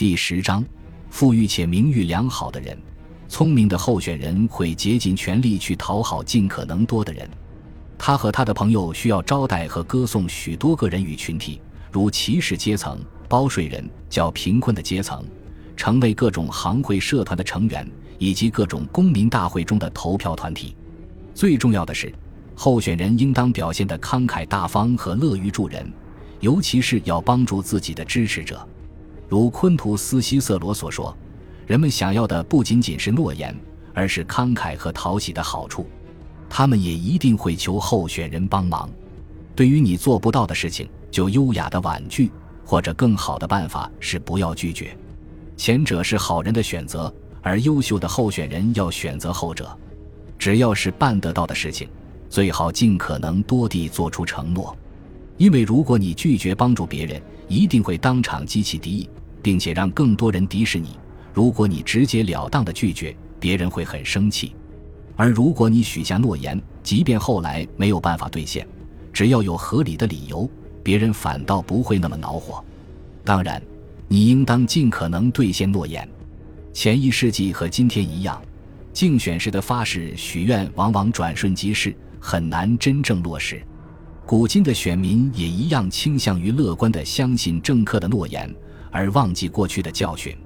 第十章，富裕且名誉良好的人，聪明的候选人会竭尽全力去讨好尽可能多的人。他和他的朋友需要招待和歌颂许多个人与群体，如骑士阶层、包税人、较贫困的阶层，成为各种行会社团的成员，以及各种公民大会中的投票团体。最重要的是，候选人应当表现得慷慨大方和乐于助人，尤其是要帮助自己的支持者。如昆图斯西瑟罗所说，人们想要的不仅仅是诺言，而是慷慨和讨喜的好处。他们也一定会求候选人帮忙。对于你做不到的事情，就优雅的婉拒，或者更好的办法是不要拒绝。前者是好人的选择，而优秀的候选人要选择后者。只要是办得到的事情，最好尽可能多地做出承诺，因为如果你拒绝帮助别人，一定会当场激起敌意。并且让更多人敌视你。如果你直截了当的拒绝，别人会很生气；而如果你许下诺言，即便后来没有办法兑现，只要有合理的理由，别人反倒不会那么恼火。当然，你应当尽可能兑现诺言。前一世纪和今天一样，竞选时的发誓许愿往往转瞬即逝，很难真正落实。古今的选民也一样倾向于乐观的相信政客的诺言。而忘记过去的教训。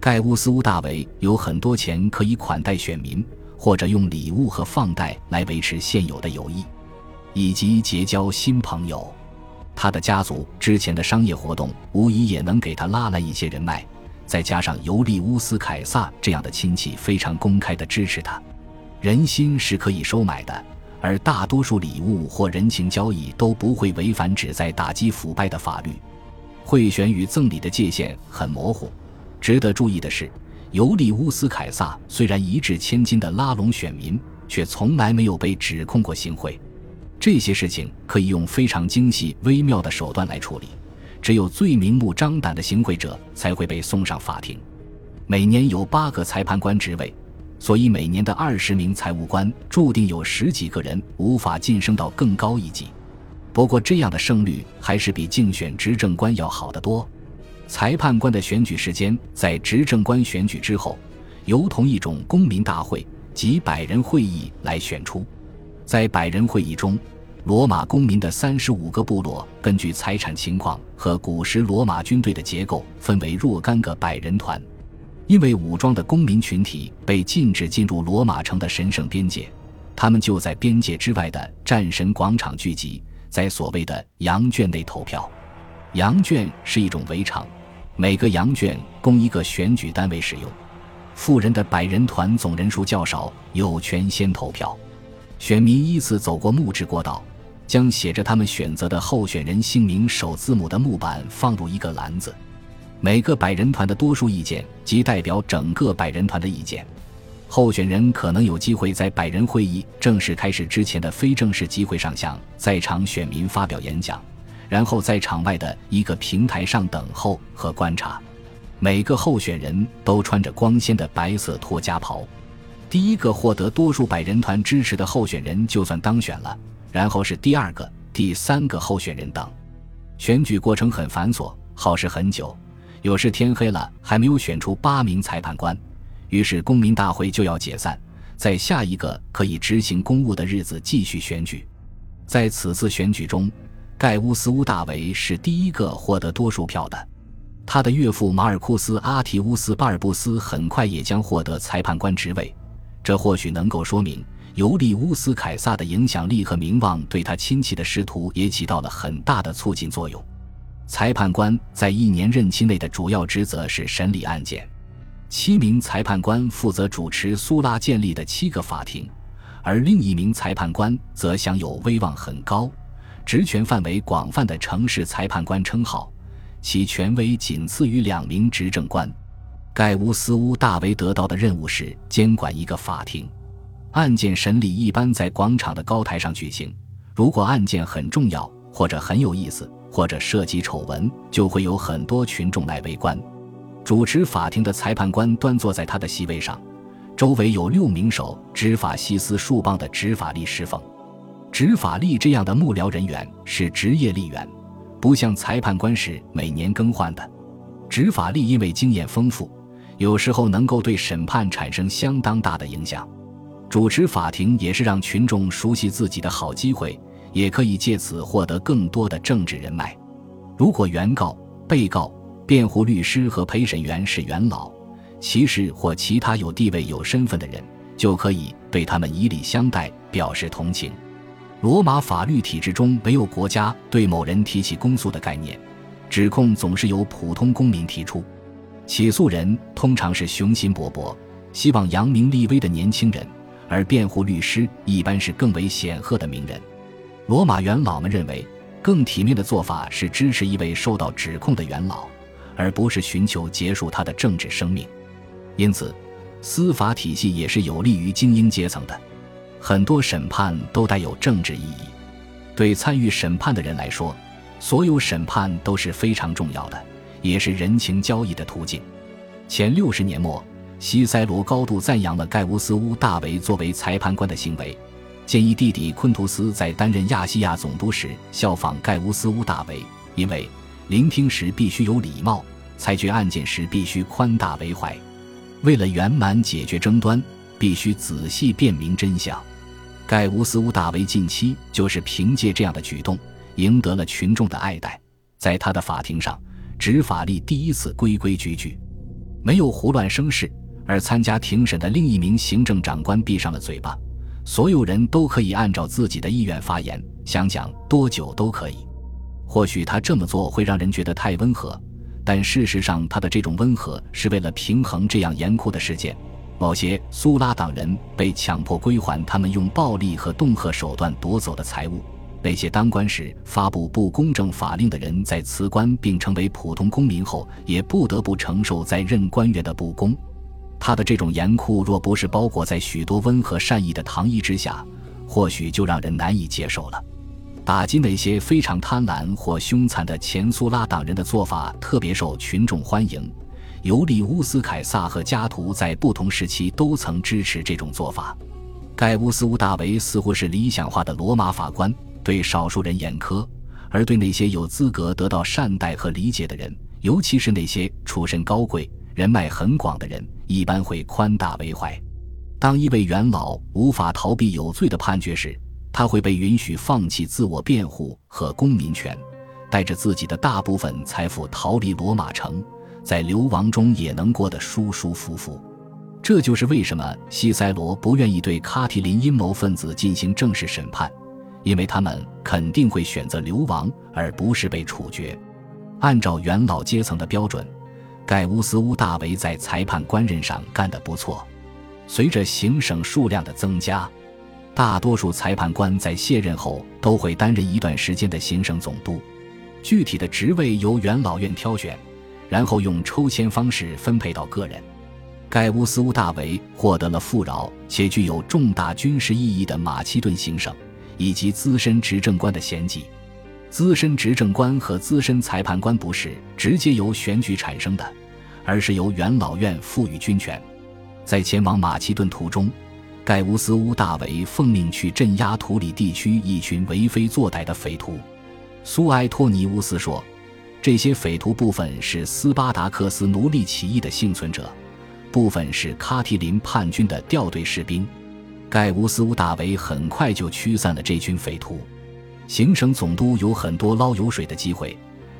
盖乌斯·乌大维有很多钱可以款待选民，或者用礼物和放贷来维持现有的友谊，以及结交新朋友。他的家族之前的商业活动无疑也能给他拉来一些人脉，再加上尤利乌斯·凯撒这样的亲戚非常公开的支持他。人心是可以收买的，而大多数礼物或人情交易都不会违反旨在打击腐败的法律。贿选与赠礼的界限很模糊。值得注意的是，尤利乌斯·凯撒虽然一掷千金的拉拢选民，却从来没有被指控过行贿。这些事情可以用非常精细微妙的手段来处理。只有最明目张胆的行贿者才会被送上法庭。每年有八个裁判官职位，所以每年的二十名财务官注定有十几个人无法晋升到更高一级。不过，这样的胜率还是比竞选执政官要好得多。裁判官的选举时间在执政官选举之后，由同一种公民大会及百人会议来选出。在百人会议中，罗马公民的三十五个部落根据财产情况和古时罗马军队的结构，分为若干个百人团。因为武装的公民群体被禁止进入罗马城的神圣边界，他们就在边界之外的战神广场聚集。在所谓的羊圈内投票，羊圈是一种围场，每个羊圈供一个选举单位使用。富人的百人团总人数较少，有权先投票。选民依次走过木质过道，将写着他们选择的候选人姓名首字母的木板放入一个篮子。每个百人团的多数意见即代表整个百人团的意见。候选人可能有机会在百人会议正式开始之前的非正式机会上向在场选民发表演讲，然后在场外的一个平台上等候和观察。每个候选人都穿着光鲜的白色托家袍。第一个获得多数百人团支持的候选人就算当选了，然后是第二个、第三个候选人等。选举过程很繁琐，耗时很久，有时天黑了还没有选出八名裁判官。于是，公民大会就要解散，在下一个可以执行公务的日子继续选举。在此次选举中，盖乌斯·乌大维是第一个获得多数票的。他的岳父马尔库斯·阿提乌斯·巴尔布斯很快也将获得裁判官职位。这或许能够说明，尤利乌斯·凯撒的影响力和名望对他亲戚的仕途也起到了很大的促进作用。裁判官在一年任期内的主要职责是审理案件。七名裁判官负责主持苏拉建立的七个法庭，而另一名裁判官则享有威望很高、职权范围广泛的城市裁判官称号，其权威仅次于两名执政官。盖乌斯·乌大维得到的任务是监管一个法庭，案件审理一般在广场的高台上举行。如果案件很重要，或者很有意思，或者涉及丑闻，就会有很多群众来围观。主持法庭的裁判官端坐在他的席位上，周围有六名手执法西斯树棒的执法力侍奉。执法力这样的幕僚人员是职业力员，不像裁判官是每年更换的。执法力因为经验丰富，有时候能够对审判产生相当大的影响。主持法庭也是让群众熟悉自己的好机会，也可以借此获得更多的政治人脉。如果原告、被告、辩护律师和陪审员是元老、骑士或其他有地位、有身份的人，就可以对他们以礼相待，表示同情。罗马法律体制中没有国家对某人提起公诉的概念，指控总是由普通公民提出。起诉人通常是雄心勃勃、希望扬名立威的年轻人，而辩护律师一般是更为显赫的名人。罗马元老们认为，更体面的做法是支持一位受到指控的元老，而不是寻求结束他的政治生命。因此，司法体系也是有利于精英阶层的。很多审判都带有政治意义，对参与审判的人来说，所有审判都是非常重要的，也是人情交易的途径。前六十年末，西塞罗高度赞扬了盖乌斯·乌大维作为裁判官的行为，建议弟弟昆图斯在担任亚细亚总督时效仿盖乌斯·乌大维，因为聆听时必须有礼貌，裁决案件时必须宽大为怀，为了圆满解决争端，必须仔细辨明真相。盖乌斯·乌大维近期就是凭借这样的举动赢得了群众的爱戴，在他的法庭上，执法力第一次规规矩矩，没有胡乱生事。而参加庭审的另一名行政长官闭上了嘴巴，所有人都可以按照自己的意愿发言，想讲多久都可以。或许他这么做会让人觉得太温和，但事实上，他的这种温和是为了平衡这样严酷的事件。某些苏拉党人被强迫归还他们用暴力和恫吓手段夺走的财物。那些当官时发布不公正法令的人，在辞官并成为普通公民后，也不得不承受在任官员的不公。他的这种严酷，若不是包裹在许多温和善意的糖衣之下，或许就让人难以接受了。打击那些非常贪婪或凶残的前苏拉党人的做法，特别受群众欢迎。尤利乌斯·凯撒和加图在不同时期都曾支持这种做法。盖乌斯·乌大维似乎是理想化的罗马法官，对少数人严苛，而对那些有资格得到善待和理解的人，尤其是那些出身高贵、人脉很广的人，一般会宽大为怀。当一位元老无法逃避有罪的判决时，他会被允许放弃自我辩护和公民权，带着自己的大部分财富逃离罗马城。在流亡中也能过得舒舒服服，这就是为什么西塞罗不愿意对卡提林阴谋分子进行正式审判，因为他们肯定会选择流亡而不是被处决。按照元老阶层的标准，盖乌斯·乌大维在裁判官任上干得不错。随着行省数量的增加，大多数裁判官在卸任后都会担任一段时间的行省总督，具体的职位由元老院挑选。然后用抽签方式分配到个人。盖乌斯·乌大维获得了富饶且具有重大军事意义的马其顿行省，以及资深执政官的衔级。资深执政官和资深裁判官不是直接由选举产生的，而是由元老院赋予军权。在前往马其顿途中，盖乌斯·乌大维奉命去镇压图里地区一群为非作歹的匪徒。苏埃托尼乌斯说。这些匪徒部分是斯巴达克斯奴隶起义的幸存者，部分是卡提林叛军的掉队士兵。盖乌斯·乌大维很快就驱散了这群匪徒。行省总督有很多捞油水的机会，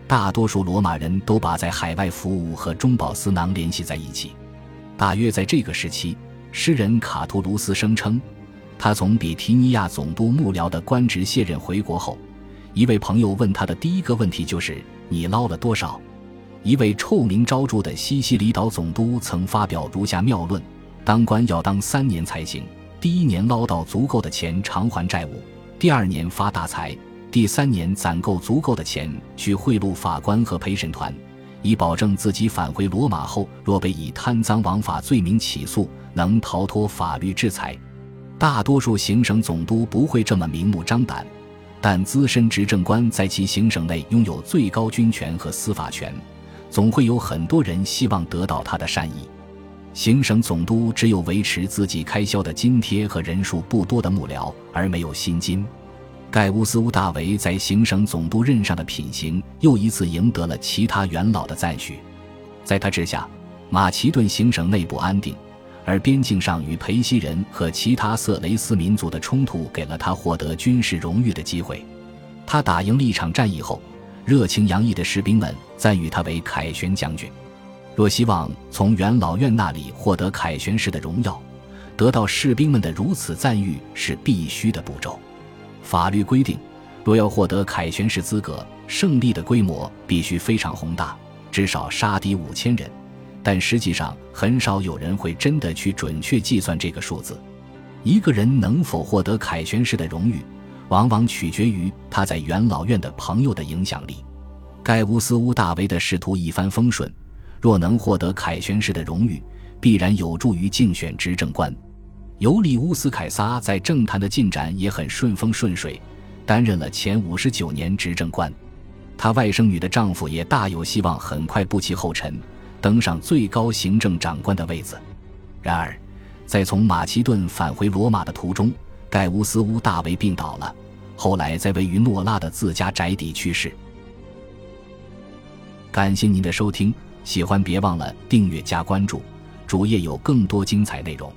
大多数罗马人都把在海外服务和中饱私囊联系在一起。大约在这个时期，诗人卡图卢斯声称，他从比提尼亚总督幕僚的官职卸任回国后，一位朋友问他的第一个问题就是。你捞了多少？一位臭名昭著的西西里岛总督曾发表如下妙论：当官要当三年才行。第一年捞到足够的钱偿还债务，第二年发大财，第三年攒够足够的钱去贿赂法官和陪审团，以保证自己返回罗马后，若被以贪赃枉法罪名起诉，能逃脱法律制裁。大多数行省总督不会这么明目张胆。但资深执政官在其行省内拥有最高军权和司法权，总会有很多人希望得到他的善意。行省总督只有维持自己开销的津贴和人数不多的幕僚，而没有薪金。盖乌斯·乌大维在行省总督任上的品行又一次赢得了其他元老的赞许。在他之下，马其顿行省内部安定，而边境上与裴西人和其他色雷斯民族的冲突给了他获得军事荣誉的机会。他打赢了一场战役后，热情洋溢的士兵们赞誉他为凯旋将军。若希望从元老院那里获得凯旋式的荣耀，得到士兵们的如此赞誉是必须的步骤。法律规定，若要获得凯旋式资格，胜利的规模必须非常宏大，至少杀敌五千人。但实际上，很少有人会真的去准确计算这个数字。一个人能否获得凯旋式的荣誉，往往取决于他在元老院的朋友的影响力。盖乌斯·乌大维的仕途一帆风顺。若能获得凯旋式的荣誉，必然有助于竞选执政官。尤利乌斯·凯撒在政坛的进展也很顺风顺水，担任了前五十九年执政官。他外甥女的丈夫也大有希望很快步其后尘，登上最高行政长官的位子。然而，在从马其顿返回罗马的途中，盖乌斯·乌大维病倒了，后来在位于诺拉的自家宅邸去世。感谢您的收听。喜欢别忘了订阅加关注，主页有更多精彩内容。